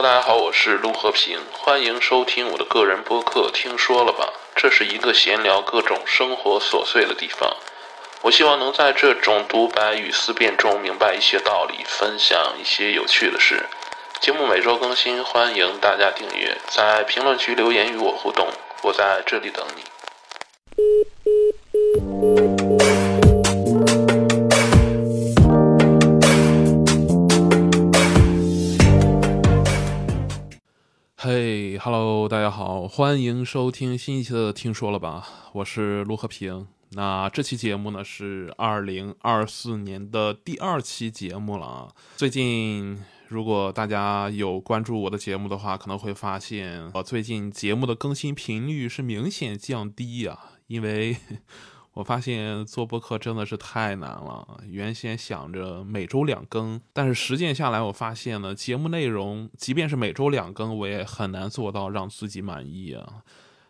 大家好，我是陆和平，欢迎收听我的个人播客。听说了吧？这是一个闲聊各种生活琐碎的地方。我希望能在这种独白与思辨中明白一些道理，分享一些有趣的事。节目每周更新，欢迎大家订阅，在评论区留言与我互动，我在这里等你。大家好，欢迎收听新一期的《听说了吧》，我是陆和平。那这期节目呢是二零二四年的第二期节目了啊。最近。如果大家有关注我的节目的话，可能会发现我最近节目的更新频率是明显降低啊，因为我发现做播客真的是太难了。原先想着每周两更，但是实践下来，我发现呢，节目内容即便是每周两更，我也很难做到让自己满意啊。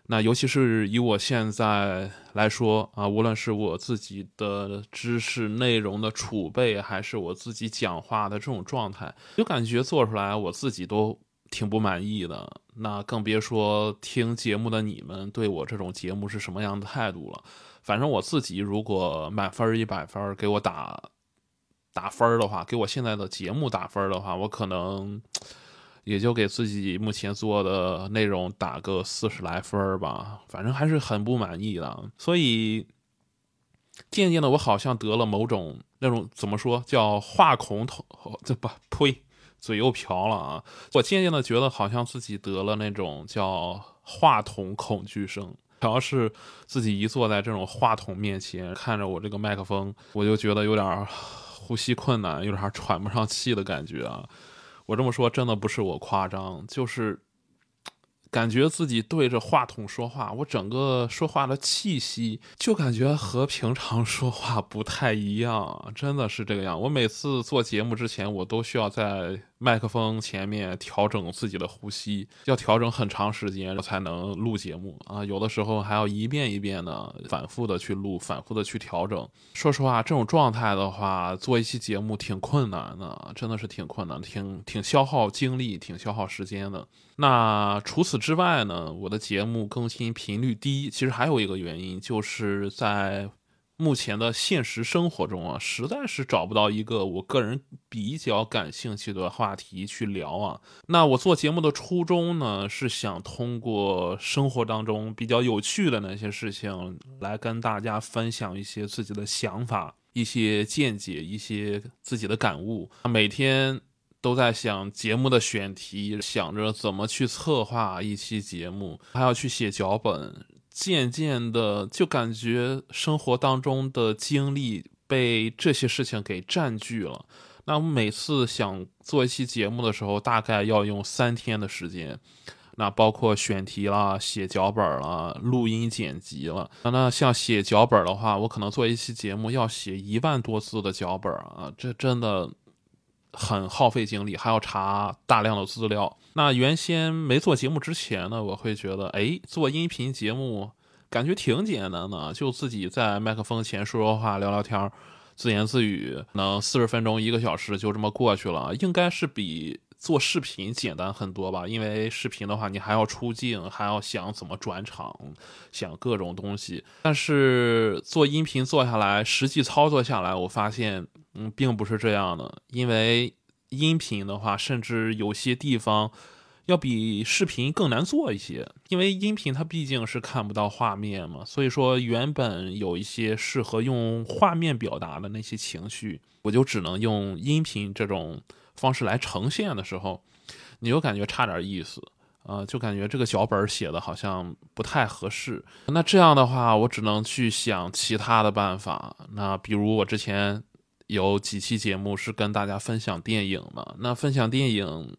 那尤其是以我现在来说啊，无论是我自己的知识内容的储备，还是我自己讲话的这种状态，就感觉做出来我自己都挺不满意的。那更别说听节目的你们对我这种节目是什么样的态度了。反正我自己如果满分一百分给我打打分的话，给我现在的节目打分的话，我可能。也就给自己目前做的内容打个四十来分吧，反正还是很不满意的。所以渐渐的，我好像得了某种那种怎么说叫话孔头，这不呸，嘴又瓢了啊！我渐渐的觉得好像自己得了那种叫话筒恐惧症。主要是自己一坐在这种话筒面前，看着我这个麦克风，我就觉得有点呼吸困难，有点喘不上气的感觉啊。我这么说真的不是我夸张，就是感觉自己对着话筒说话，我整个说话的气息就感觉和平常说话不太一样，真的是这个样。我每次做节目之前，我都需要在。麦克风前面调整自己的呼吸，要调整很长时间才能录节目啊！有的时候还要一遍一遍的反复的去录，反复的去调整。说实话，这种状态的话，做一期节目挺困难的，真的是挺困难，挺挺消耗精力，挺消耗时间的。那除此之外呢，我的节目更新频率低，其实还有一个原因，就是在。目前的现实生活中啊，实在是找不到一个我个人比较感兴趣的话题去聊啊。那我做节目的初衷呢，是想通过生活当中比较有趣的那些事情，来跟大家分享一些自己的想法、一些见解、一些自己的感悟。每天都在想节目的选题，想着怎么去策划一期节目，还要去写脚本。渐渐的，就感觉生活当中的精力被这些事情给占据了。那我每次想做一期节目的时候，大概要用三天的时间。那包括选题啦、写脚本啦、录音剪辑了。那像写脚本的话，我可能做一期节目要写一万多字的脚本啊，这真的。很耗费精力，还要查大量的资料。那原先没做节目之前呢，我会觉得，哎，做音频节目感觉挺简单的，就自己在麦克风前说说话、聊聊天自言自语，能四十分钟、一个小时就这么过去了，应该是比做视频简单很多吧？因为视频的话，你还要出镜，还要想怎么转场，想各种东西。但是做音频做下来，实际操作下来，我发现。嗯，并不是这样的，因为音频的话，甚至有些地方要比视频更难做一些。因为音频它毕竟是看不到画面嘛，所以说原本有一些适合用画面表达的那些情绪，我就只能用音频这种方式来呈现的时候，你就感觉差点意思，呃，就感觉这个脚本写的好像不太合适。那这样的话，我只能去想其他的办法。那比如我之前。有几期节目是跟大家分享电影嘛？那分享电影，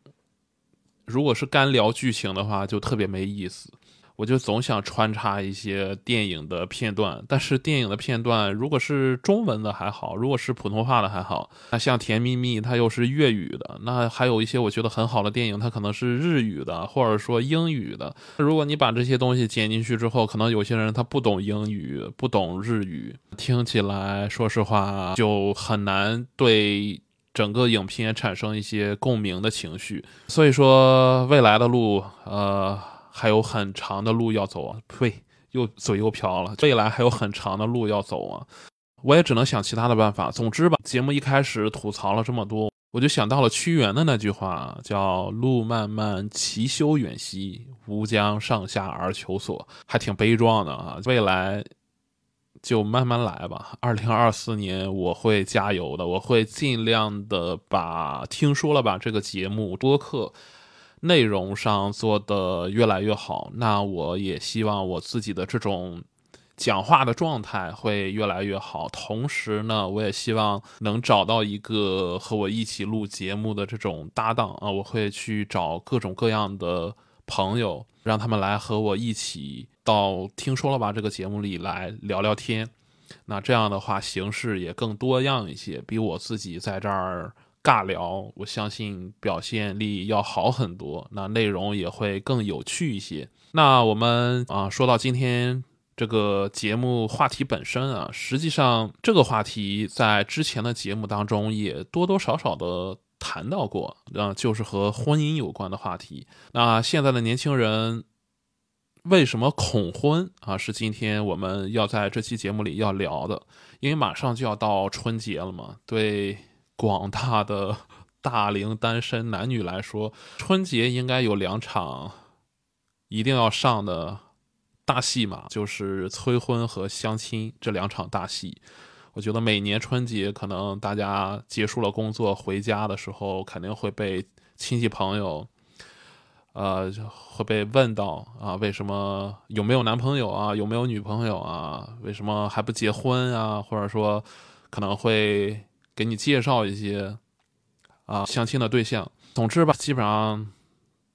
如果是干聊剧情的话，就特别没意思。我就总想穿插一些电影的片段，但是电影的片段如果是中文的还好，如果是普通话的还好。那像《甜蜜蜜》，它又是粤语的，那还有一些我觉得很好的电影，它可能是日语的，或者说英语的。如果你把这些东西剪进去之后，可能有些人他不懂英语，不懂日语，听起来说实话就很难对。整个影片产生一些共鸣的情绪。所以说，未来的路，呃，还有很长的路要走啊！呸，又嘴又瓢了。未来还有很长的路要走啊！我也只能想其他的办法。总之吧，节目一开始吐槽了这么多，我就想到了屈原的那句话，叫“路漫漫其修远兮，吾将上下而求索”，还挺悲壮的啊。未来就慢慢来吧。二零二四年我会加油的，我会尽量的把听说了吧这个节目播客内容上做的越来越好。那我也希望我自己的这种。讲话的状态会越来越好，同时呢，我也希望能找到一个和我一起录节目的这种搭档啊，我会去找各种各样的朋友，让他们来和我一起到听说了吧这个节目里来聊聊天。那这样的话，形式也更多样一些，比我自己在这儿尬聊，我相信表现力要好很多，那内容也会更有趣一些。那我们啊，说到今天。这个节目话题本身啊，实际上这个话题在之前的节目当中也多多少少的谈到过，啊，就是和婚姻有关的话题。那现在的年轻人为什么恐婚啊？是今天我们要在这期节目里要聊的，因为马上就要到春节了嘛。对广大的大龄单身男女来说，春节应该有两场一定要上的。大戏嘛，就是催婚和相亲这两场大戏。我觉得每年春节，可能大家结束了工作回家的时候，肯定会被亲戚朋友，呃，会被问到啊，为什么有没有男朋友啊，有没有女朋友啊，为什么还不结婚啊？或者说，可能会给你介绍一些啊相亲的对象。总之吧，基本上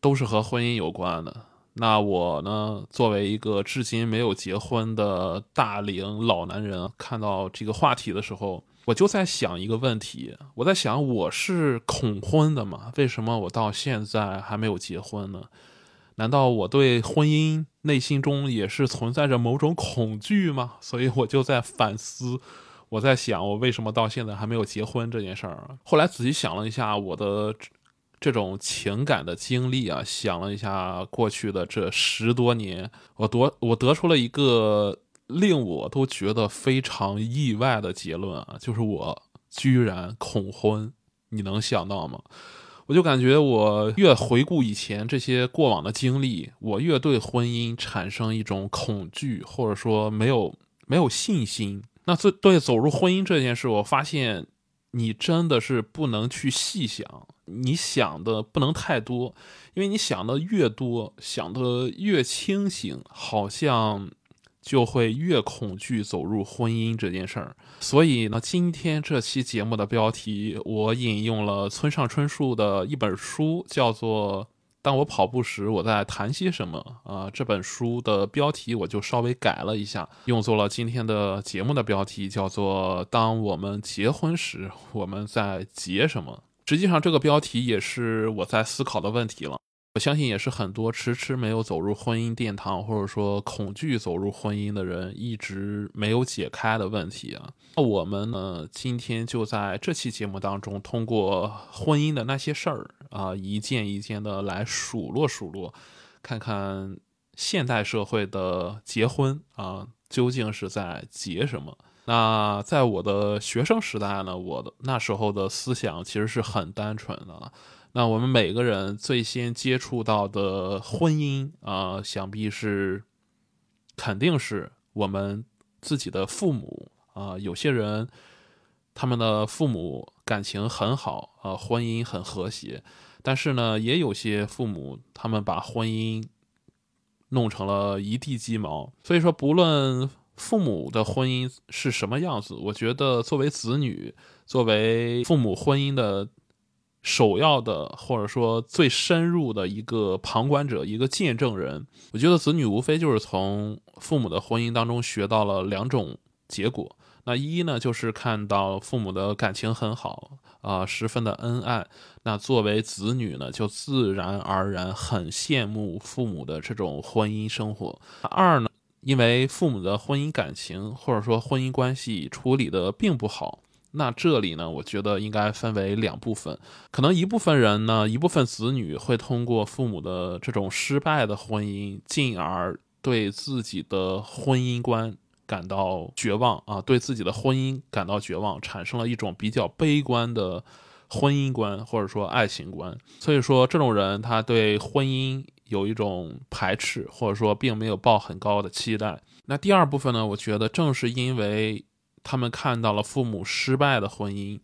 都是和婚姻有关的。那我呢？作为一个至今没有结婚的大龄老男人，看到这个话题的时候，我就在想一个问题：我在想，我是恐婚的吗？为什么我到现在还没有结婚呢？难道我对婚姻内心中也是存在着某种恐惧吗？所以我就在反思，我在想，我为什么到现在还没有结婚这件事儿。后来仔细想了一下，我的。这种情感的经历啊，想了一下过去的这十多年，我得我得出了一个令我都觉得非常意外的结论啊，就是我居然恐婚。你能想到吗？我就感觉我越回顾以前这些过往的经历，我越对婚姻产生一种恐惧，或者说没有没有信心。那对对走入婚姻这件事，我发现。你真的是不能去细想，你想的不能太多，因为你想的越多，想的越清醒，好像就会越恐惧走入婚姻这件事儿。所以呢，今天这期节目的标题，我引用了村上春树的一本书，叫做。当我跑步时，我在谈些什么啊？这本书的标题我就稍微改了一下，用作了今天的节目的标题，叫做“当我们结婚时，我们在结什么”。实际上，这个标题也是我在思考的问题了。我相信也是很多迟迟没有走入婚姻殿堂，或者说恐惧走入婚姻的人一直没有解开的问题啊。那我们呢，今天就在这期节目当中，通过婚姻的那些事儿啊，一件一件的来数落数落，看看现代社会的结婚啊，究竟是在结什么？那在我的学生时代呢，我的那时候的思想其实是很单纯的。那我们每个人最先接触到的婚姻啊，想必是，肯定是我们自己的父母啊。有些人他们的父母感情很好啊，婚姻很和谐，但是呢，也有些父母他们把婚姻弄成了一地鸡毛。所以说，不论父母的婚姻是什么样子，我觉得作为子女，作为父母婚姻的。首要的，或者说最深入的一个旁观者，一个见证人，我觉得子女无非就是从父母的婚姻当中学到了两种结果。那一呢，就是看到父母的感情很好啊，十分的恩爱。那作为子女呢，就自然而然很羡慕父母的这种婚姻生活。二呢，因为父母的婚姻感情或者说婚姻关系处理的并不好。那这里呢，我觉得应该分为两部分，可能一部分人呢，一部分子女会通过父母的这种失败的婚姻，进而对自己的婚姻观感到绝望啊，对自己的婚姻感到绝望，产生了一种比较悲观的婚姻观或者说爱情观。所以说，这种人他对婚姻有一种排斥，或者说并没有抱很高的期待。那第二部分呢，我觉得正是因为。他们看到了父母失败的婚姻，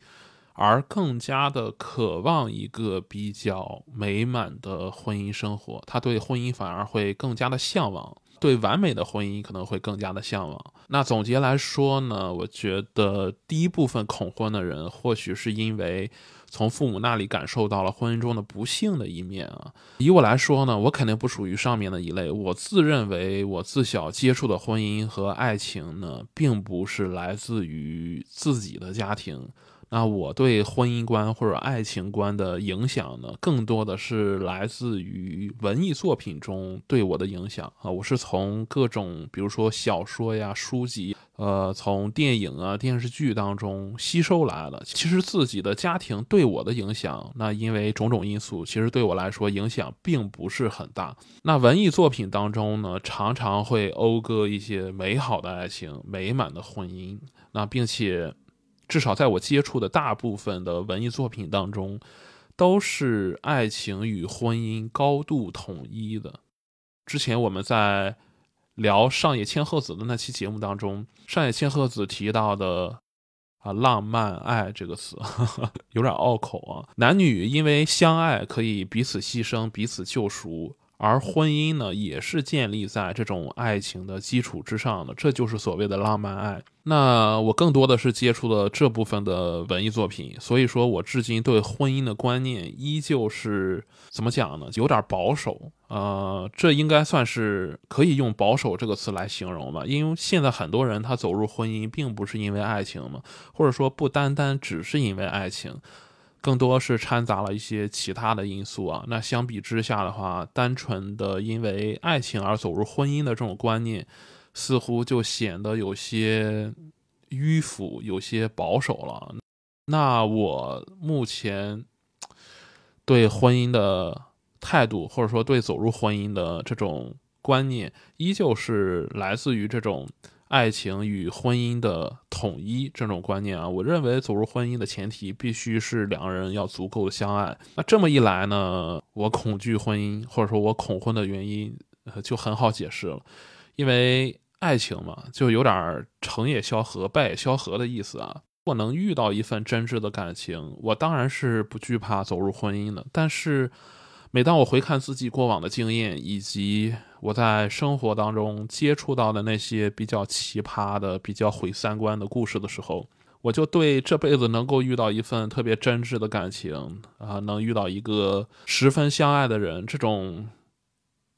而更加的渴望一个比较美满的婚姻生活。他对婚姻反而会更加的向往，对完美的婚姻可能会更加的向往。那总结来说呢，我觉得第一部分恐婚的人，或许是因为。从父母那里感受到了婚姻中的不幸的一面啊！以我来说呢，我肯定不属于上面的一类。我自认为，我自小接触的婚姻和爱情呢，并不是来自于自己的家庭。那我对婚姻观或者爱情观的影响呢，更多的是来自于文艺作品中对我的影响啊。我是从各种，比如说小说呀、书籍，呃，从电影啊、电视剧当中吸收来的。其实自己的家庭对我的影响，那因为种种因素，其实对我来说影响并不是很大。那文艺作品当中呢，常常会讴歌一些美好的爱情、美满的婚姻，那并且。至少在我接触的大部分的文艺作品当中，都是爱情与婚姻高度统一的。之前我们在聊上野千鹤子的那期节目当中，上野千鹤子提到的啊“浪漫爱”这个词，有点拗口啊。男女因为相爱，可以彼此牺牲，彼此救赎。而婚姻呢，也是建立在这种爱情的基础之上的，这就是所谓的浪漫爱。那我更多的是接触了这部分的文艺作品，所以说我至今对婚姻的观念依旧是怎么讲呢？有点保守。呃，这应该算是可以用保守这个词来形容吧，因为现在很多人他走入婚姻，并不是因为爱情嘛，或者说不单单只是因为爱情。更多是掺杂了一些其他的因素啊。那相比之下的话，单纯的因为爱情而走入婚姻的这种观念，似乎就显得有些迂腐、有些保守了。那我目前对婚姻的态度，或者说对走入婚姻的这种观念，依旧是来自于这种。爱情与婚姻的统一这种观念啊，我认为走入婚姻的前提必须是两个人要足够的相爱。那这么一来呢，我恐惧婚姻或者说我恐婚的原因就很好解释了，因为爱情嘛，就有点成也萧何，败也萧何的意思啊。我能遇到一份真挚的感情，我当然是不惧怕走入婚姻的。但是。每当我回看自己过往的经验，以及我在生活当中接触到的那些比较奇葩的、比较毁三观的故事的时候，我就对这辈子能够遇到一份特别真挚的感情啊，能遇到一个十分相爱的人，这种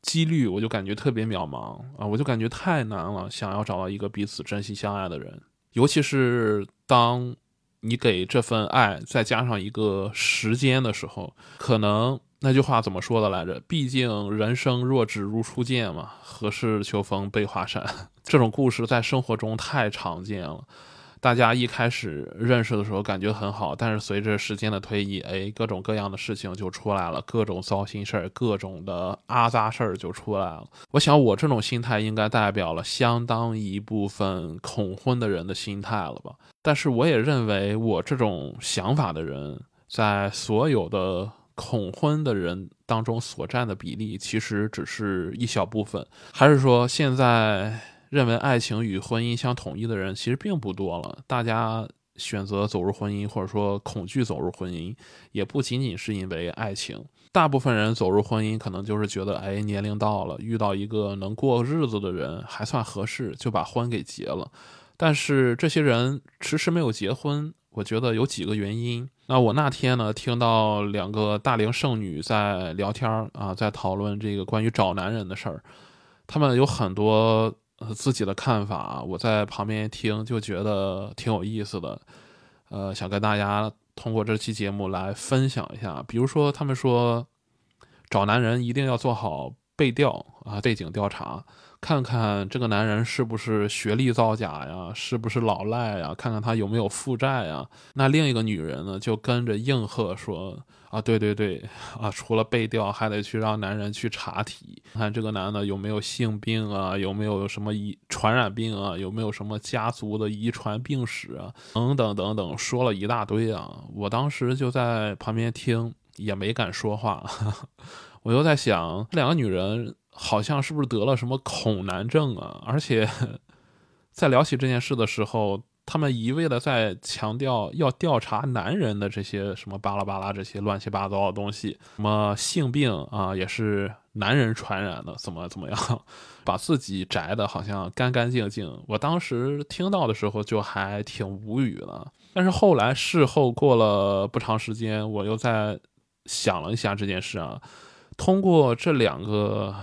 几率我就感觉特别渺茫啊，我就感觉太难了。想要找到一个彼此真心相爱的人，尤其是当你给这份爱再加上一个时间的时候，可能。那句话怎么说的来着？毕竟人生若只如初见嘛，何事秋风悲画扇？这种故事在生活中太常见了。大家一开始认识的时候感觉很好，但是随着时间的推移，哎，各种各样的事情就出来了，各种糟心事儿，各种的阿杂事儿就出来了。我想我这种心态应该代表了相当一部分恐婚的人的心态了吧？但是我也认为我这种想法的人，在所有的。恐婚的人当中所占的比例其实只是一小部分，还是说现在认为爱情与婚姻相统一的人其实并不多了？大家选择走入婚姻，或者说恐惧走入婚姻，也不仅仅是因为爱情。大部分人走入婚姻，可能就是觉得，哎，年龄到了，遇到一个能过日子的人还算合适，就把婚给结了。但是这些人迟迟没有结婚。我觉得有几个原因。那我那天呢，听到两个大龄剩女在聊天啊，在讨论这个关于找男人的事儿。他们有很多自己的看法，我在旁边听就觉得挺有意思的。呃，想跟大家通过这期节目来分享一下。比如说，他们说找男人一定要做好背调啊，背景调查。看看这个男人是不是学历造假呀，是不是老赖呀，看看他有没有负债呀。那另一个女人呢，就跟着应和说。啊，对对对，啊，除了背调，还得去让男人去查体，看这个男的有没有性病啊，有没有什么遗传染病啊，有没有什么家族的遗传病史啊，等等等等，说了一大堆啊。我当时就在旁边听，也没敢说话。我又在想，这两个女人好像是不是得了什么恐男症啊？而且在聊起这件事的时候。他们一味的在强调要调查男人的这些什么巴拉巴拉这些乱七八糟的东西，什么性病啊也是男人传染的，怎么怎么样，把自己宅的好像干干净净。我当时听到的时候就还挺无语的，但是后来事后过了不长时间，我又在想了一下这件事啊，通过这两个。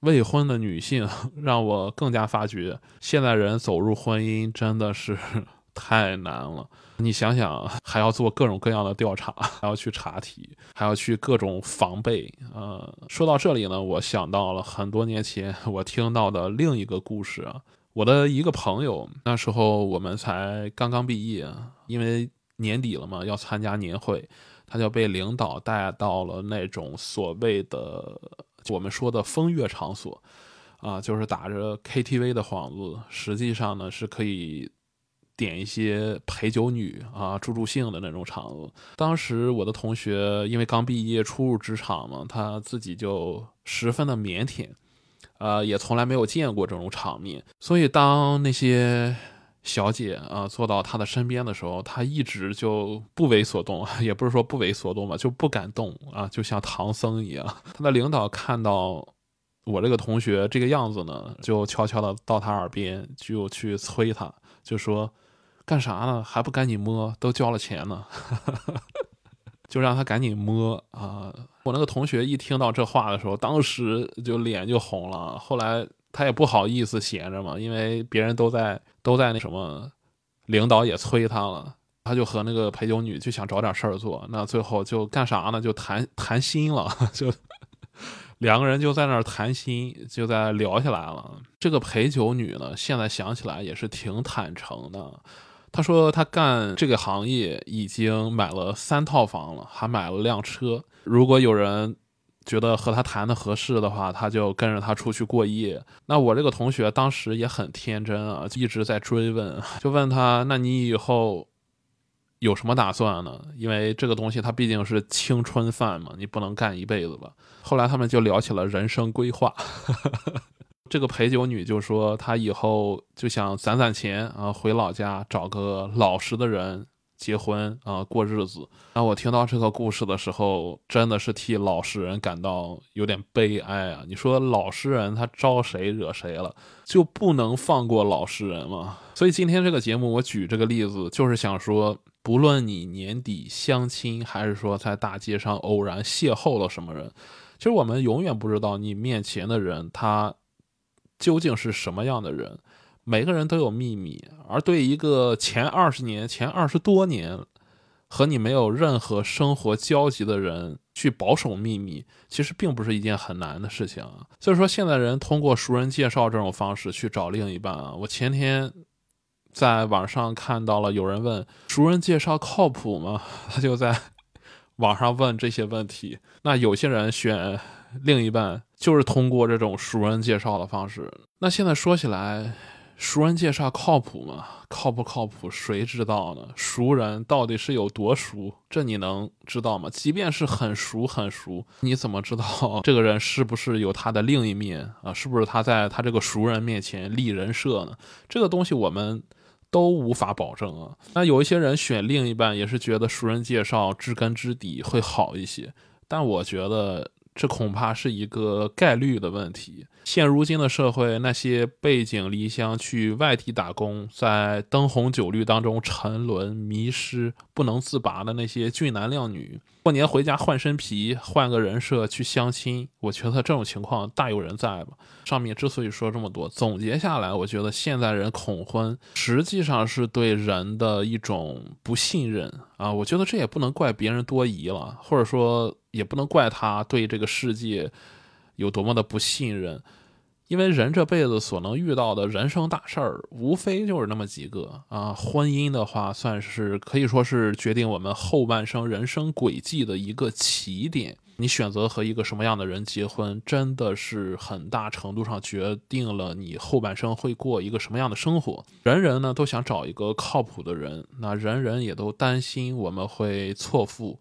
未婚的女性 让我更加发觉，现代人走入婚姻真的是 太难了。你想想，还要做各种各样的调查，还要去查题，还要去各种防备。呃，说到这里呢，我想到了很多年前我听到的另一个故事。我的一个朋友，那时候我们才刚刚毕业，因为年底了嘛，要参加年会，他就被领导带到了那种所谓的。我们说的风月场所，啊，就是打着 KTV 的幌子，实际上呢是可以点一些陪酒女啊助助兴的那种场子。当时我的同学因为刚毕业初入职场嘛，他自己就十分的腼腆，呃，也从来没有见过这种场面，所以当那些。小姐啊，坐到他的身边的时候，他一直就不为所动，也不是说不为所动吧，就不敢动啊，就像唐僧一样。他的领导看到我这个同学这个样子呢，就悄悄的到他耳边就去催他，就说：“干啥呢？还不赶紧摸？都交了钱呢。”就让他赶紧摸啊！我那个同学一听到这话的时候，当时就脸就红了。后来。他也不好意思闲着嘛，因为别人都在都在那什么，领导也催他了，他就和那个陪酒女就想找点事儿做，那最后就干啥呢？就谈谈心了，就两个人就在那儿谈心，就在聊起来了。这个陪酒女呢，现在想起来也是挺坦诚的，她说她干这个行业已经买了三套房了，还买了辆车。如果有人。觉得和他谈的合适的话，他就跟着他出去过夜。那我这个同学当时也很天真啊，一直在追问，就问他：“那你以后有什么打算呢？”因为这个东西它毕竟是青春饭嘛，你不能干一辈子吧。后来他们就聊起了人生规划。这个陪酒女就说，她以后就想攒攒钱啊，回老家找个老实的人。结婚啊，过日子。那我听到这个故事的时候，真的是替老实人感到有点悲哀啊！你说老实人他招谁惹谁了，就不能放过老实人吗？所以今天这个节目，我举这个例子，就是想说，不论你年底相亲，还是说在大街上偶然邂逅了什么人，其实我们永远不知道你面前的人他究竟是什么样的人。每个人都有秘密，而对一个前二十年、前二十多年和你没有任何生活交集的人去保守秘密，其实并不是一件很难的事情。所以说，现在人通过熟人介绍这种方式去找另一半啊。我前天在网上看到了有人问熟人介绍靠谱吗？他就在 网上问这些问题。那有些人选另一半就是通过这种熟人介绍的方式。那现在说起来。熟人介绍靠谱吗？靠不靠谱？谁知道呢？熟人到底是有多熟？这你能知道吗？即便是很熟很熟，你怎么知道这个人是不是有他的另一面啊？是不是他在他这个熟人面前立人设呢？这个东西我们都无法保证啊。那有一些人选另一半也是觉得熟人介绍知根知底会好一些，但我觉得。这恐怕是一个概率的问题。现如今的社会，那些背井离乡去外地打工，在灯红酒绿当中沉沦、迷失、不能自拔的那些俊男靓女。过年回家换身皮，换个人设去相亲，我觉得这种情况大有人在吧。上面之所以说这么多，总结下来，我觉得现在人恐婚，实际上是对人的一种不信任啊。我觉得这也不能怪别人多疑了，或者说也不能怪他对这个世界有多么的不信任。因为人这辈子所能遇到的人生大事儿，无非就是那么几个啊。婚姻的话，算是可以说是决定我们后半生人生轨迹的一个起点。你选择和一个什么样的人结婚，真的是很大程度上决定了你后半生会过一个什么样的生活。人人呢都想找一个靠谱的人，那人人也都担心我们会错付。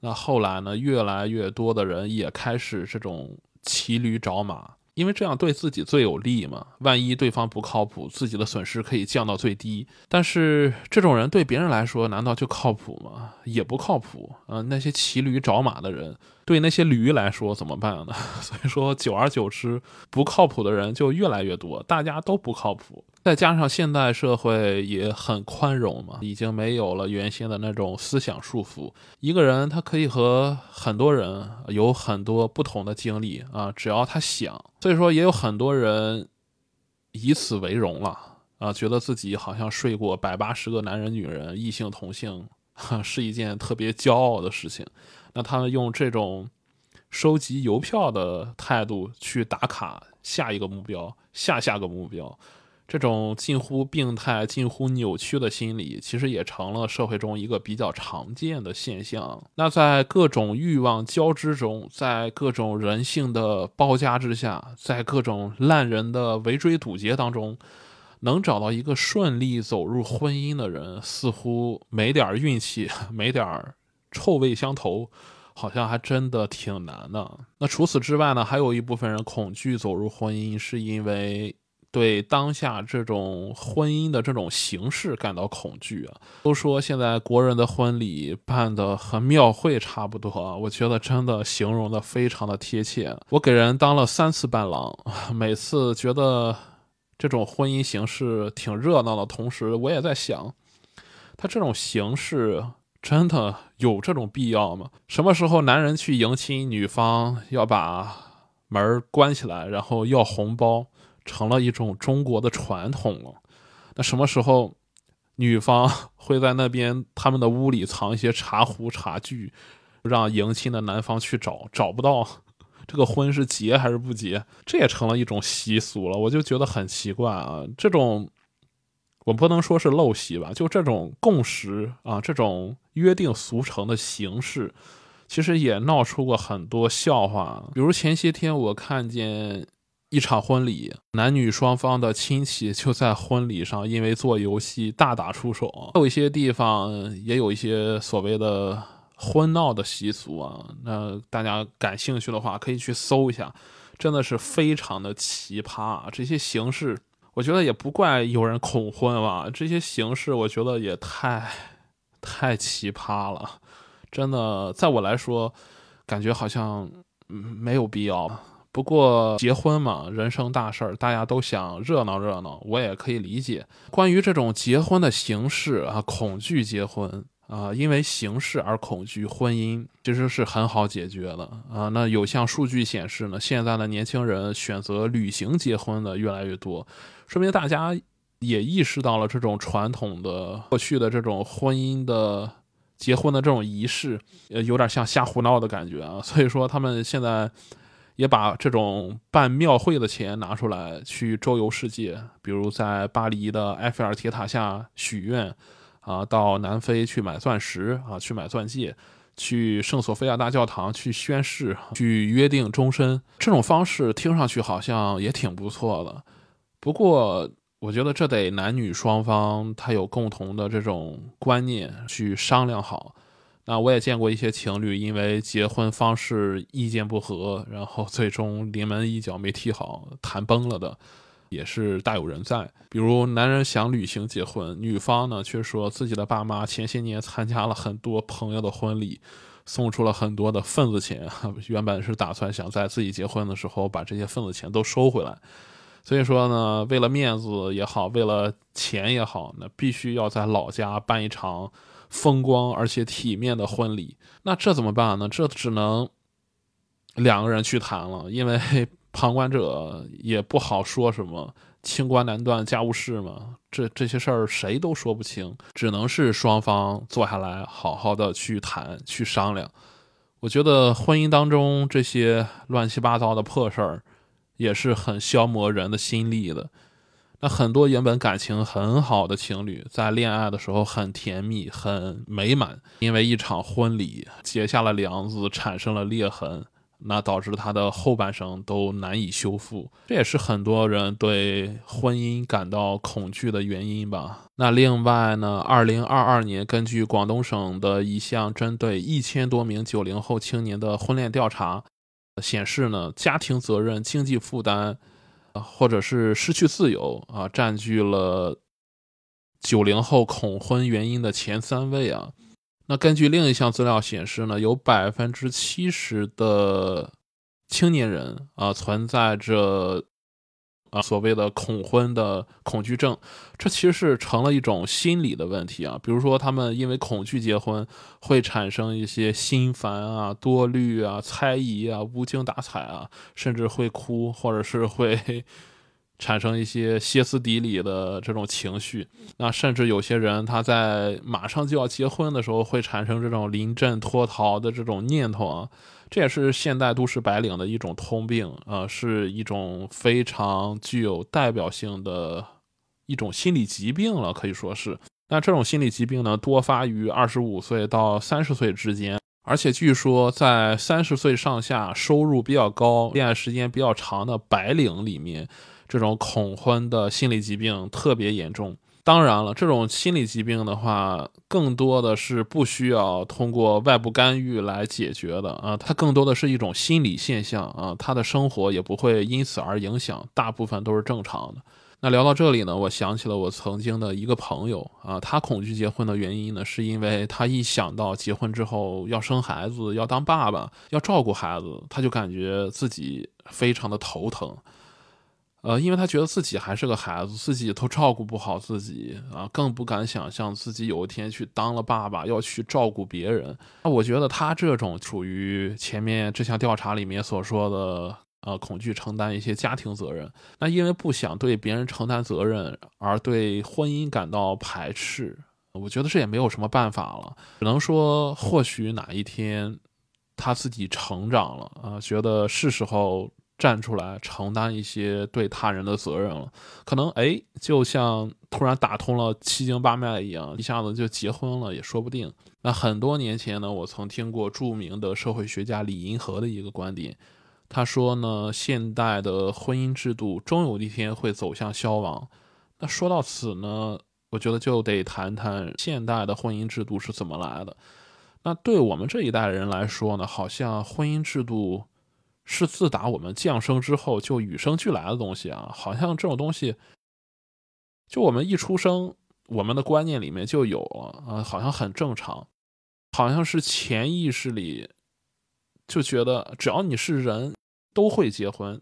那后来呢，越来越多的人也开始这种骑驴找马。因为这样对自己最有利嘛，万一对方不靠谱，自己的损失可以降到最低。但是这种人对别人来说，难道就靠谱吗？也不靠谱啊！那些骑驴找马的人，对那些驴来说怎么办呢？所以说，久而久之，不靠谱的人就越来越多，大家都不靠谱。再加上现代社会也很宽容嘛，已经没有了原先的那种思想束缚。一个人他可以和很多人有很多不同的经历啊，只要他想。所以说，也有很多人以此为荣了啊，觉得自己好像睡过百八十个男人、女人，异性同性是一件特别骄傲的事情。那他们用这种收集邮票的态度去打卡下一个目标、下下个目标。这种近乎病态、近乎扭曲的心理，其实也成了社会中一个比较常见的现象。那在各种欲望交织中，在各种人性的包夹之下，在各种烂人的围追堵截当中，能找到一个顺利走入婚姻的人，似乎没点运气、没点臭味相投，好像还真的挺难的。那除此之外呢，还有一部分人恐惧走入婚姻，是因为。对当下这种婚姻的这种形式感到恐惧啊！都说现在国人的婚礼办的和庙会差不多，我觉得真的形容的非常的贴切。我给人当了三次伴郎，每次觉得这种婚姻形式挺热闹的同时，我也在想，他这种形式真的有这种必要吗？什么时候男人去迎亲，女方要把门关起来，然后要红包？成了一种中国的传统了。那什么时候，女方会在那边他们的屋里藏一些茶壶茶具，让迎亲的男方去找，找不到，这个婚是结还是不结？这也成了一种习俗了。我就觉得很奇怪啊！这种我不能说是陋习吧，就这种共识啊，这种约定俗成的形式，其实也闹出过很多笑话。比如前些天我看见。一场婚礼，男女双方的亲戚就在婚礼上，因为做游戏大打出手。还有一些地方也有一些所谓的婚闹的习俗啊，那大家感兴趣的话可以去搜一下，真的是非常的奇葩。这些形式，我觉得也不怪有人恐婚吧，这些形式我觉得也太太奇葩了，真的，在我来说，感觉好像没有必要。不过结婚嘛，人生大事儿，大家都想热闹热闹，我也可以理解。关于这种结婚的形式啊，恐惧结婚啊，因为形式而恐惧婚姻，其实是很好解决的啊。那有项数据显示呢，现在的年轻人选择旅行结婚的越来越多，说明大家也意识到了这种传统的过去的这种婚姻的结婚的这种仪式，呃，有点像瞎胡闹的感觉啊。所以说他们现在。也把这种办庙会的钱拿出来去周游世界，比如在巴黎的埃菲尔铁塔下许愿，啊，到南非去买钻石啊，去买钻戒，去圣索菲亚大教堂去宣誓，去约定终身。这种方式听上去好像也挺不错的，不过我觉得这得男女双方他有共同的这种观念去商量好。啊我也见过一些情侣，因为结婚方式意见不合，然后最终临门一脚没踢好，谈崩了的，也是大有人在。比如男人想旅行结婚，女方呢却说自己的爸妈前些年参加了很多朋友的婚礼，送出了很多的份子钱，原本是打算想在自己结婚的时候把这些份子钱都收回来。所以说呢，为了面子也好，为了钱也好，那必须要在老家办一场。风光而且体面的婚礼，那这怎么办呢？这只能两个人去谈了，因为 旁观者也不好说什么。清官难断家务事嘛，这这些事儿谁都说不清，只能是双方坐下来好好的去谈去商量。我觉得婚姻当中这些乱七八糟的破事儿，也是很消磨人的心力的。那很多原本感情很好的情侣，在恋爱的时候很甜蜜、很美满，因为一场婚礼结下了梁子，产生了裂痕，那导致他的后半生都难以修复。这也是很多人对婚姻感到恐惧的原因吧。那另外呢，二零二二年根据广东省的一项针对一千多名九零后青年的婚恋调查显示呢，家庭责任、经济负担。或者是失去自由啊，占据了九零后恐婚原因的前三位啊。那根据另一项资料显示呢，有百分之七十的青年人啊存在着。啊，所谓的恐婚的恐惧症，这其实是成了一种心理的问题啊。比如说，他们因为恐惧结婚，会产生一些心烦啊、多虑啊、猜疑啊、无精打采啊，甚至会哭，或者是会 产生一些歇斯底里的这种情绪。那甚至有些人他在马上就要结婚的时候，会产生这种临阵脱逃的这种念头啊。这也是现代都市白领的一种通病，呃，是一种非常具有代表性的一种心理疾病了，可以说是。那这种心理疾病呢，多发于二十五岁到三十岁之间，而且据说在三十岁上下、收入比较高、恋爱时间比较长的白领里面，这种恐婚的心理疾病特别严重。当然了，这种心理疾病的话，更多的是不需要通过外部干预来解决的啊，它更多的是一种心理现象啊，他的生活也不会因此而影响，大部分都是正常的。那聊到这里呢，我想起了我曾经的一个朋友啊，他恐惧结婚的原因呢，是因为他一想到结婚之后要生孩子、要当爸爸、要照顾孩子，他就感觉自己非常的头疼。呃，因为他觉得自己还是个孩子，自己都照顾不好自己啊，更不敢想象自己有一天去当了爸爸，要去照顾别人。那我觉得他这种属于前面这项调查里面所说的，呃，恐惧承担一些家庭责任。那因为不想对别人承担责任，而对婚姻感到排斥。我觉得这也没有什么办法了，只能说或许哪一天他自己成长了啊，觉得是时候。站出来承担一些对他人的责任了，可能哎，就像突然打通了七经八脉一样，一下子就结婚了也说不定。那很多年前呢，我曾听过著名的社会学家李银河的一个观点，他说呢，现代的婚姻制度终有一天会走向消亡。那说到此呢，我觉得就得谈谈现代的婚姻制度是怎么来的。那对我们这一代人来说呢，好像婚姻制度。是自打我们降生之后就与生俱来的东西啊，好像这种东西，就我们一出生，我们的观念里面就有了啊，好像很正常，好像是潜意识里就觉得只要你是人都会结婚，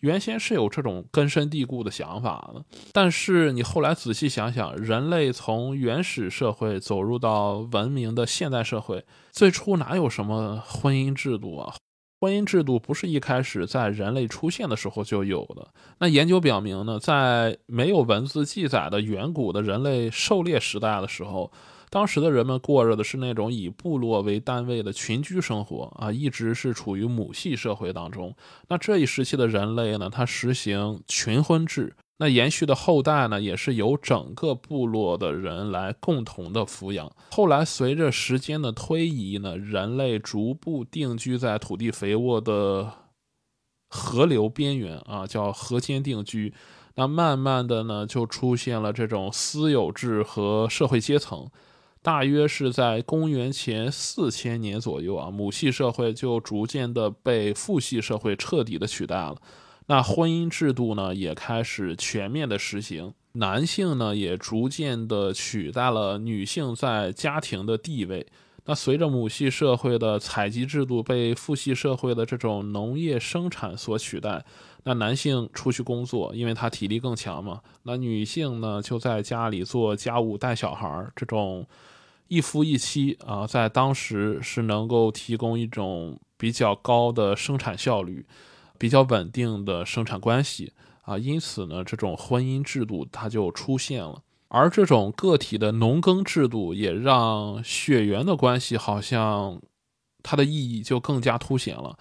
原先是有这种根深蒂固的想法的。但是你后来仔细想想，人类从原始社会走入到文明的现代社会，最初哪有什么婚姻制度啊？婚姻制度不是一开始在人类出现的时候就有的。那研究表明呢，在没有文字记载的远古的人类狩猎时代的时候，当时的人们过着的是那种以部落为单位的群居生活啊，一直是处于母系社会当中。那这一时期的人类呢，他实行群婚制。那延续的后代呢，也是由整个部落的人来共同的抚养。后来随着时间的推移呢，人类逐步定居在土地肥沃的河流边缘啊，叫河间定居。那慢慢的呢，就出现了这种私有制和社会阶层。大约是在公元前四千年左右啊，母系社会就逐渐的被父系社会彻底的取代了。那婚姻制度呢，也开始全面的实行，男性呢也逐渐的取代了女性在家庭的地位。那随着母系社会的采集制度被父系社会的这种农业生产所取代，那男性出去工作，因为他体力更强嘛。那女性呢就在家里做家务、带小孩儿，这种一夫一妻啊，在当时是能够提供一种比较高的生产效率。比较稳定的生产关系啊，因此呢，这种婚姻制度它就出现了。而这种个体的农耕制度也让血缘的关系好像它的意义就更加凸显了。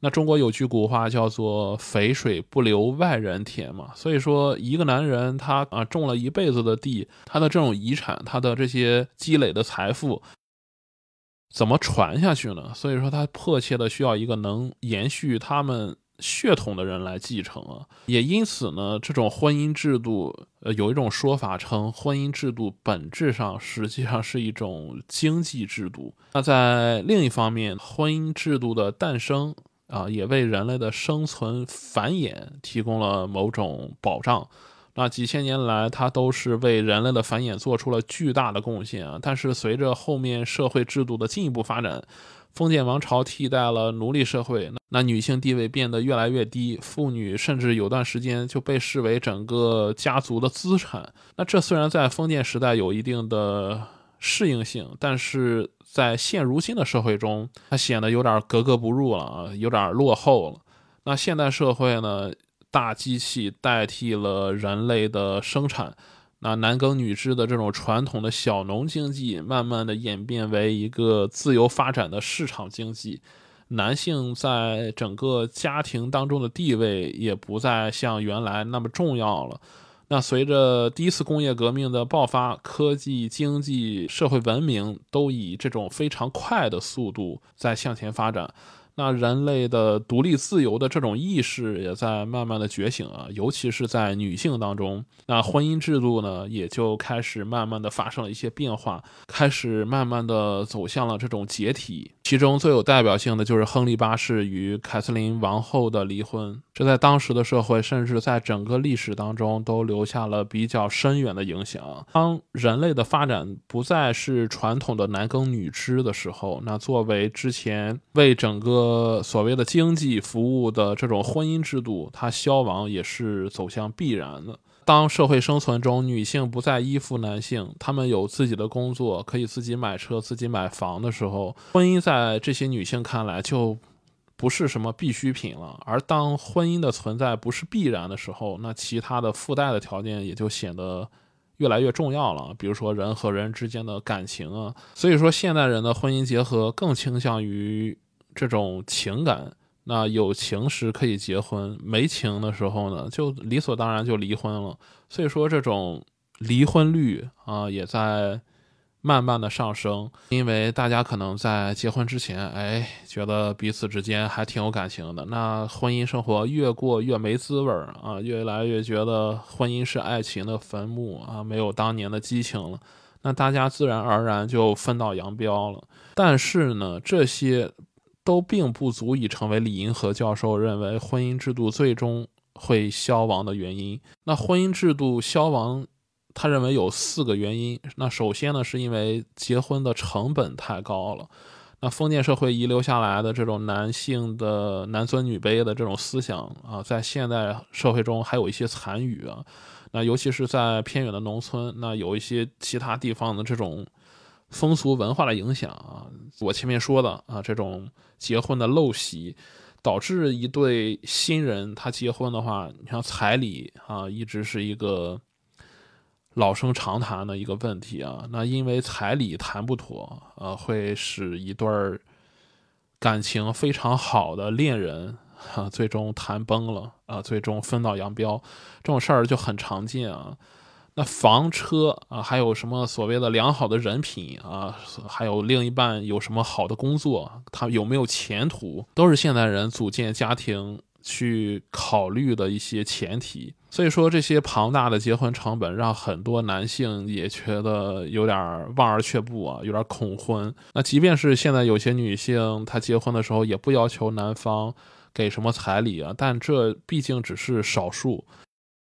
那中国有句古话叫做“肥水不流外人田”嘛，所以说一个男人他啊种了一辈子的地，他的这种遗产，他的这些积累的财富，怎么传下去呢？所以说他迫切的需要一个能延续他们血统的人来继承啊。也因此呢，这种婚姻制度，呃，有一种说法称，婚姻制度本质上实际上是一种经济制度。那在另一方面，婚姻制度的诞生。啊，也为人类的生存繁衍提供了某种保障。那几千年来，它都是为人类的繁衍做出了巨大的贡献啊。但是，随着后面社会制度的进一步发展，封建王朝替代了奴隶社会，那那女性地位变得越来越低，妇女甚至有段时间就被视为整个家族的资产。那这虽然在封建时代有一定的适应性，但是。在现如今的社会中，它显得有点格格不入了啊，有点落后了。那现代社会呢，大机器代替了人类的生产，那男耕女织的这种传统的小农经济，慢慢的演变为一个自由发展的市场经济。男性在整个家庭当中的地位也不再像原来那么重要了。那随着第一次工业革命的爆发，科技、经济、社会文明都以这种非常快的速度在向前发展。那人类的独立自由的这种意识也在慢慢的觉醒啊，尤其是在女性当中。那婚姻制度呢，也就开始慢慢的发生了一些变化，开始慢慢的走向了这种解体。其中最有代表性的就是亨利八世与凯瑟琳王后的离婚，这在当时的社会，甚至在整个历史当中都留下了比较深远的影响。当人类的发展不再是传统的男耕女织的时候，那作为之前为整个呃所谓的经济服务的这种婚姻制度，它消亡也是走向必然的。当社会生存中，女性不再依附男性，她们有自己的工作，可以自己买车、自己买房的时候，婚姻在这些女性看来就不是什么必需品了。而当婚姻的存在不是必然的时候，那其他的附带的条件也就显得越来越重要了。比如说人和人之间的感情啊，所以说现代人的婚姻结合更倾向于这种情感。那有情时可以结婚，没情的时候呢，就理所当然就离婚了。所以说，这种离婚率啊，也在慢慢的上升。因为大家可能在结婚之前，哎，觉得彼此之间还挺有感情的。那婚姻生活越过越没滋味儿啊，越来越觉得婚姻是爱情的坟墓啊，没有当年的激情了。那大家自然而然就分道扬镳了。但是呢，这些。都并不足以成为李银河教授认为婚姻制度最终会消亡的原因。那婚姻制度消亡，他认为有四个原因。那首先呢，是因为结婚的成本太高了。那封建社会遗留下来的这种男性的男尊女卑的这种思想啊，在现代社会中还有一些残余啊。那尤其是在偏远的农村，那有一些其他地方的这种。风俗文化的影响啊，我前面说的啊，这种结婚的陋习，导致一对新人他结婚的话，你像彩礼啊，一直是一个老生常谈的一个问题啊。那因为彩礼谈不妥，呃，会使一对儿感情非常好的恋人啊，最终谈崩了啊，最终分道扬镳，这种事儿就很常见啊。那房车啊，还有什么所谓的良好的人品啊，还有另一半有什么好的工作，他有没有前途，都是现代人组建家庭去考虑的一些前提。所以说，这些庞大的结婚成本让很多男性也觉得有点望而却步啊，有点恐婚。那即便是现在有些女性，她结婚的时候也不要求男方给什么彩礼啊，但这毕竟只是少数。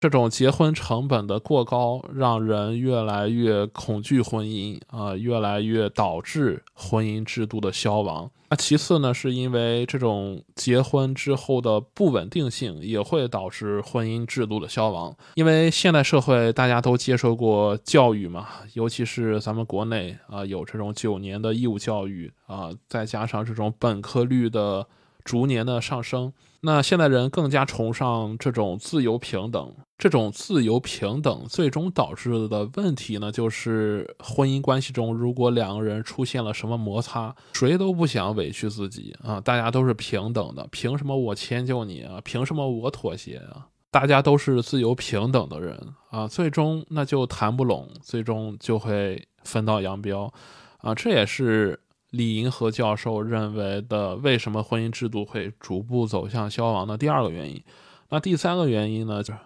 这种结婚成本的过高，让人越来越恐惧婚姻啊，越来越导致婚姻制度的消亡。那其次呢，是因为这种结婚之后的不稳定性，也会导致婚姻制度的消亡。因为现代社会大家都接受过教育嘛，尤其是咱们国内啊，有这种九年的义务教育啊，再加上这种本科率的逐年的上升，那现代人更加崇尚这种自由平等。这种自由平等最终导致的问题呢，就是婚姻关系中，如果两个人出现了什么摩擦，谁都不想委屈自己啊，大家都是平等的，凭什么我迁就你啊？凭什么我妥协啊？大家都是自由平等的人啊，最终那就谈不拢，最终就会分道扬镳啊。这也是李银河教授认为的，为什么婚姻制度会逐步走向消亡的第二个原因。那第三个原因呢，就是。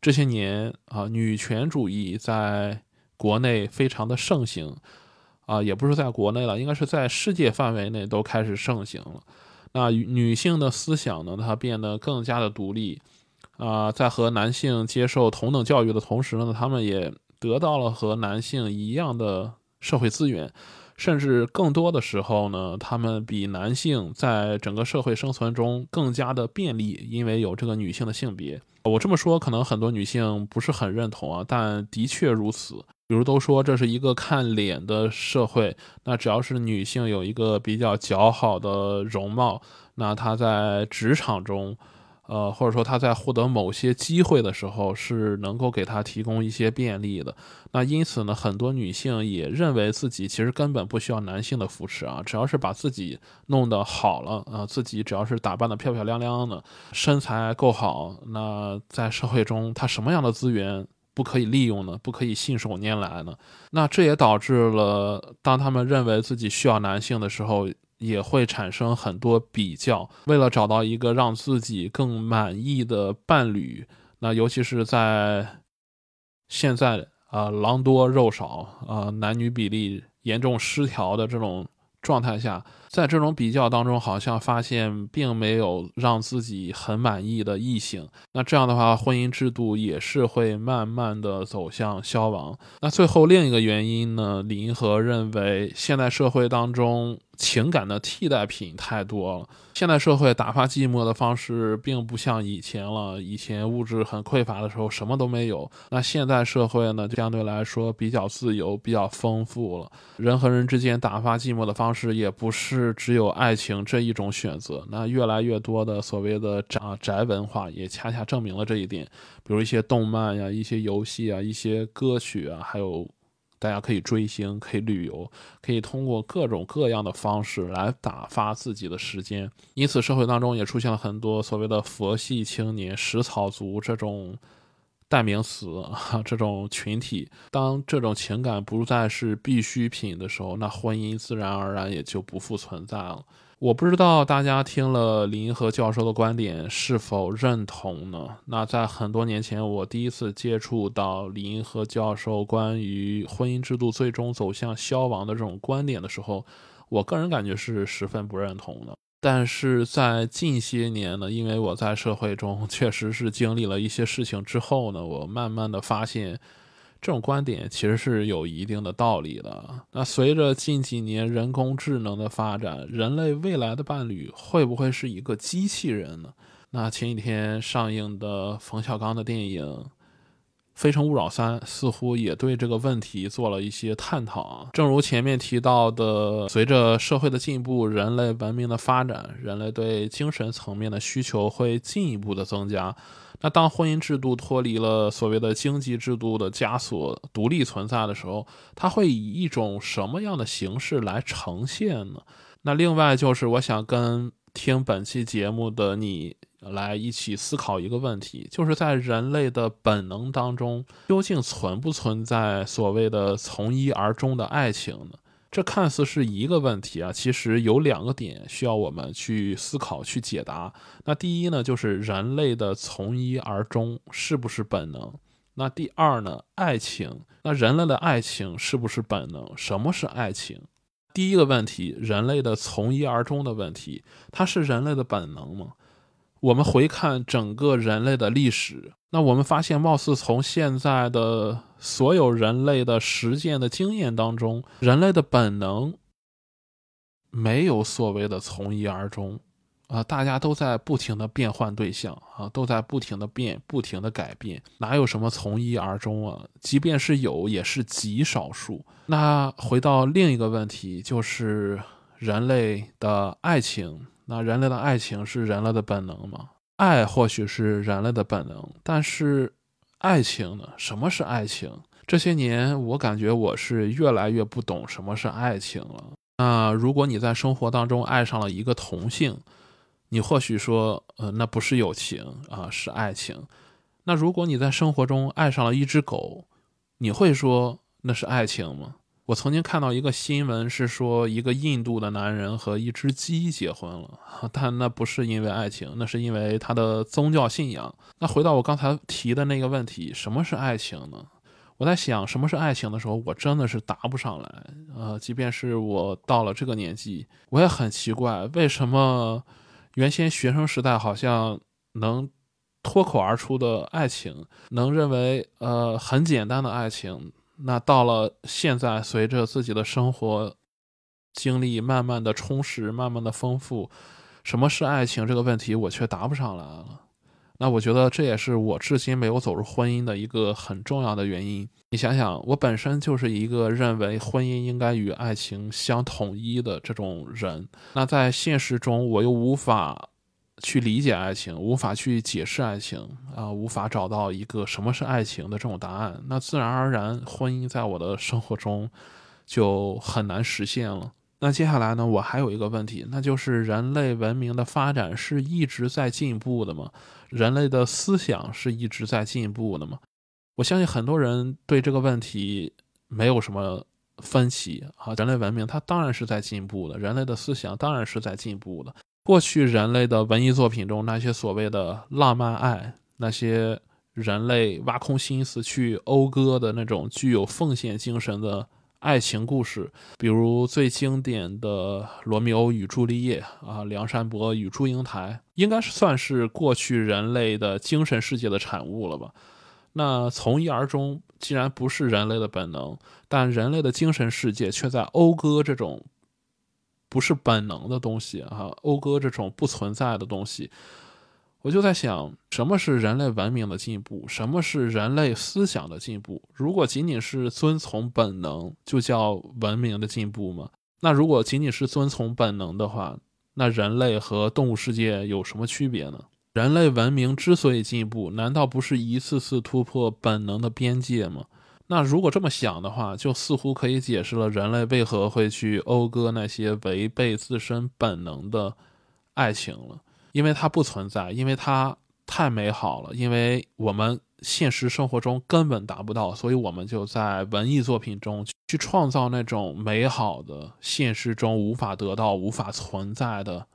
这些年啊，女权主义在国内非常的盛行，啊，也不是在国内了，应该是在世界范围内都开始盛行了。那女性的思想呢，它变得更加的独立，啊，在和男性接受同等教育的同时呢，他们也得到了和男性一样的社会资源。甚至更多的时候呢，他们比男性在整个社会生存中更加的便利，因为有这个女性的性别。我这么说，可能很多女性不是很认同啊，但的确如此。比如都说这是一个看脸的社会，那只要是女性有一个比较姣好的容貌，那她在职场中。呃，或者说他在获得某些机会的时候是能够给他提供一些便利的，那因此呢，很多女性也认为自己其实根本不需要男性的扶持啊，只要是把自己弄得好了啊，自己只要是打扮得漂漂亮亮的，身材够好，那在社会中他什么样的资源不可以利用呢？不可以信手拈来呢？那这也导致了当他们认为自己需要男性的时候。也会产生很多比较，为了找到一个让自己更满意的伴侣，那尤其是在现在啊狼多肉少啊男女比例严重失调的这种状态下。在这种比较当中，好像发现并没有让自己很满意的异性，那这样的话，婚姻制度也是会慢慢的走向消亡。那最后另一个原因呢？李银河认为，现代社会当中情感的替代品太多了。现代社会打发寂寞的方式并不像以前了。以前物质很匮乏的时候，什么都没有。那现在社会呢，相对来说比较自由，比较丰富了。人和人之间打发寂寞的方式也不是。只有爱情这一种选择，那越来越多的所谓的宅宅文化也恰恰证明了这一点。比如一些动漫呀、一些游戏啊、一些歌曲啊，还有大家可以追星、可以旅游，可以通过各种各样的方式来打发自己的时间。因此，社会当中也出现了很多所谓的佛系青年、食草族这种。代名词啊，这种群体，当这种情感不再是必需品的时候，那婚姻自然而然也就不复存在了。我不知道大家听了林和教授的观点是否认同呢？那在很多年前，我第一次接触到林和教授关于婚姻制度最终走向消亡的这种观点的时候，我个人感觉是十分不认同的。但是在近些年呢，因为我在社会中 确实是经历了一些事情之后呢，我慢慢的发现，这种观点其实是有一定的道理的。那随着近几年人工智能的发展，人类未来的伴侣会不会是一个机器人呢？那前几天上映的冯小刚的电影。《非诚勿扰三》似乎也对这个问题做了一些探讨啊。正如前面提到的，随着社会的进步，人类文明的发展，人类对精神层面的需求会进一步的增加。那当婚姻制度脱离了所谓的经济制度的枷锁，独立存在的时候，它会以一种什么样的形式来呈现呢？那另外就是，我想跟听本期节目的你。来一起思考一个问题，就是在人类的本能当中，究竟存不存在所谓的从一而终的爱情呢？这看似是一个问题啊，其实有两个点需要我们去思考、去解答。那第一呢，就是人类的从一而终是不是本能？那第二呢，爱情，那人类的爱情是不是本能？什么是爱情？第一个问题，人类的从一而终的问题，它是人类的本能吗？我们回看整个人类的历史，那我们发现，貌似从现在的所有人类的实践的经验当中，人类的本能没有所谓的从一而终，啊，大家都在不停的变换对象啊，都在不停的变，不停的改变，哪有什么从一而终啊？即便是有，也是极少数。那回到另一个问题，就是人类的爱情。那人类的爱情是人类的本能吗？爱或许是人类的本能，但是爱情呢？什么是爱情？这些年，我感觉我是越来越不懂什么是爱情了。那如果你在生活当中爱上了一个同性，你或许说，呃，那不是友情啊，是爱情。那如果你在生活中爱上了一只狗，你会说那是爱情吗？我曾经看到一个新闻，是说一个印度的男人和一只鸡结婚了，但那不是因为爱情，那是因为他的宗教信仰。那回到我刚才提的那个问题，什么是爱情呢？我在想什么是爱情的时候，我真的是答不上来。呃，即便是我到了这个年纪，我也很奇怪，为什么原先学生时代好像能脱口而出的爱情，能认为呃很简单的爱情。那到了现在，随着自己的生活经历慢慢的充实、慢慢的丰富，什么是爱情这个问题，我却答不上来了。那我觉得这也是我至今没有走入婚姻的一个很重要的原因。你想想，我本身就是一个认为婚姻应该与爱情相统一的这种人，那在现实中我又无法。去理解爱情，无法去解释爱情啊，无法找到一个什么是爱情的这种答案，那自然而然，婚姻在我的生活中就很难实现了。那接下来呢，我还有一个问题，那就是人类文明的发展是一直在进步的吗？人类的思想是一直在进步的吗？我相信很多人对这个问题没有什么分歧啊。人类文明它当然是在进步的，人类的思想当然是在进步的。过去人类的文艺作品中，那些所谓的浪漫爱，那些人类挖空心思去讴歌的那种具有奉献精神的爱情故事，比如最经典的《罗密欧与朱丽叶》啊，《梁山伯与祝英台》，应该是算是过去人类的精神世界的产物了吧？那从一而终，既然不是人类的本能，但人类的精神世界却在讴歌这种。不是本能的东西啊，讴歌这种不存在的东西，我就在想，什么是人类文明的进步？什么是人类思想的进步？如果仅仅是遵从本能，就叫文明的进步吗？那如果仅仅是遵从本能的话，那人类和动物世界有什么区别呢？人类文明之所以进步，难道不是一次次突破本能的边界吗？那如果这么想的话，就似乎可以解释了人类为何会去讴歌那些违背自身本能的爱情了，因为它不存在，因为它太美好了，因为我们现实生活中根本达不到，所以我们就在文艺作品中去创造那种美好的、现实中无法得到、无法存在的。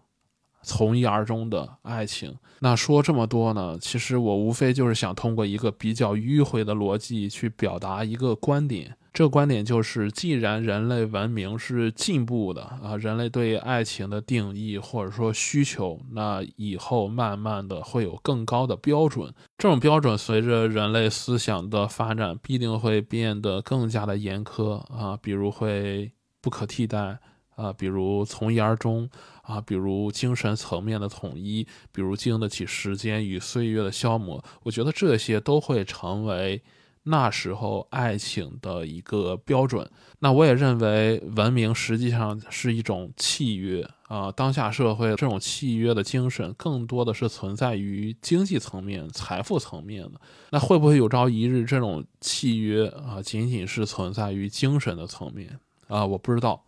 从一而终的爱情。那说这么多呢？其实我无非就是想通过一个比较迂回的逻辑去表达一个观点。这个观点就是：既然人类文明是进步的啊，人类对爱情的定义或者说需求，那以后慢慢的会有更高的标准。这种标准随着人类思想的发展，必定会变得更加的严苛啊，比如会不可替代。啊，比如从一而终啊，比如精神层面的统一，比如经得起时间与岁月的消磨，我觉得这些都会成为那时候爱情的一个标准。那我也认为，文明实际上是一种契约啊。当下社会这种契约的精神，更多的是存在于经济层面、财富层面的。那会不会有朝一日，这种契约啊，仅仅是存在于精神的层面啊？我不知道。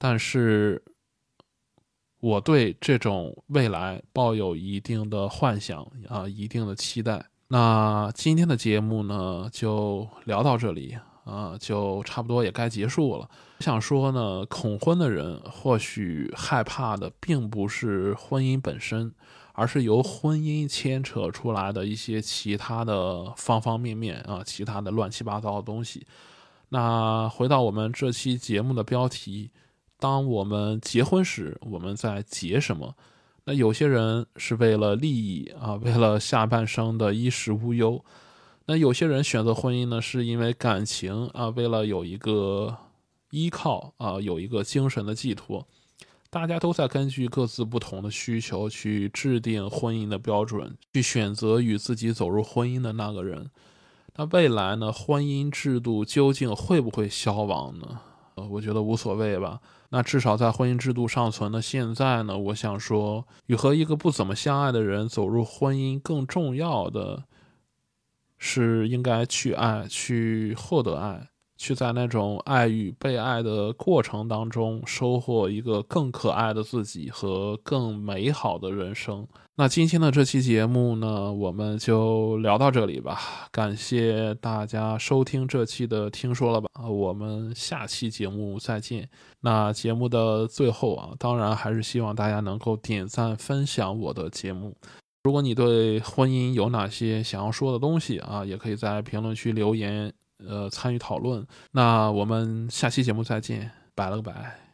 但是，我对这种未来抱有一定的幻想啊，一定的期待。那今天的节目呢，就聊到这里啊，就差不多也该结束了。我想说呢，恐婚的人或许害怕的并不是婚姻本身，而是由婚姻牵扯出来的一些其他的方方面面啊，其他的乱七八糟的东西。那回到我们这期节目的标题。当我们结婚时，我们在结什么？那有些人是为了利益啊，为了下半生的衣食无忧；那有些人选择婚姻呢，是因为感情啊，为了有一个依靠啊，有一个精神的寄托。大家都在根据各自不同的需求去制定婚姻的标准，去选择与自己走入婚姻的那个人。那未来呢？婚姻制度究竟会不会消亡呢？呃，我觉得无所谓吧。那至少在婚姻制度尚存的现在呢，我想说，与和一个不怎么相爱的人走入婚姻，更重要的是应该去爱，去获得爱。去在那种爱与被爱的过程当中，收获一个更可爱的自己和更美好的人生。那今天的这期节目呢，我们就聊到这里吧。感谢大家收听这期的《听说了吧》，我们下期节目再见。那节目的最后啊，当然还是希望大家能够点赞分享我的节目。如果你对婚姻有哪些想要说的东西啊，也可以在评论区留言。呃，参与讨论。那我们下期节目再见，拜了个拜。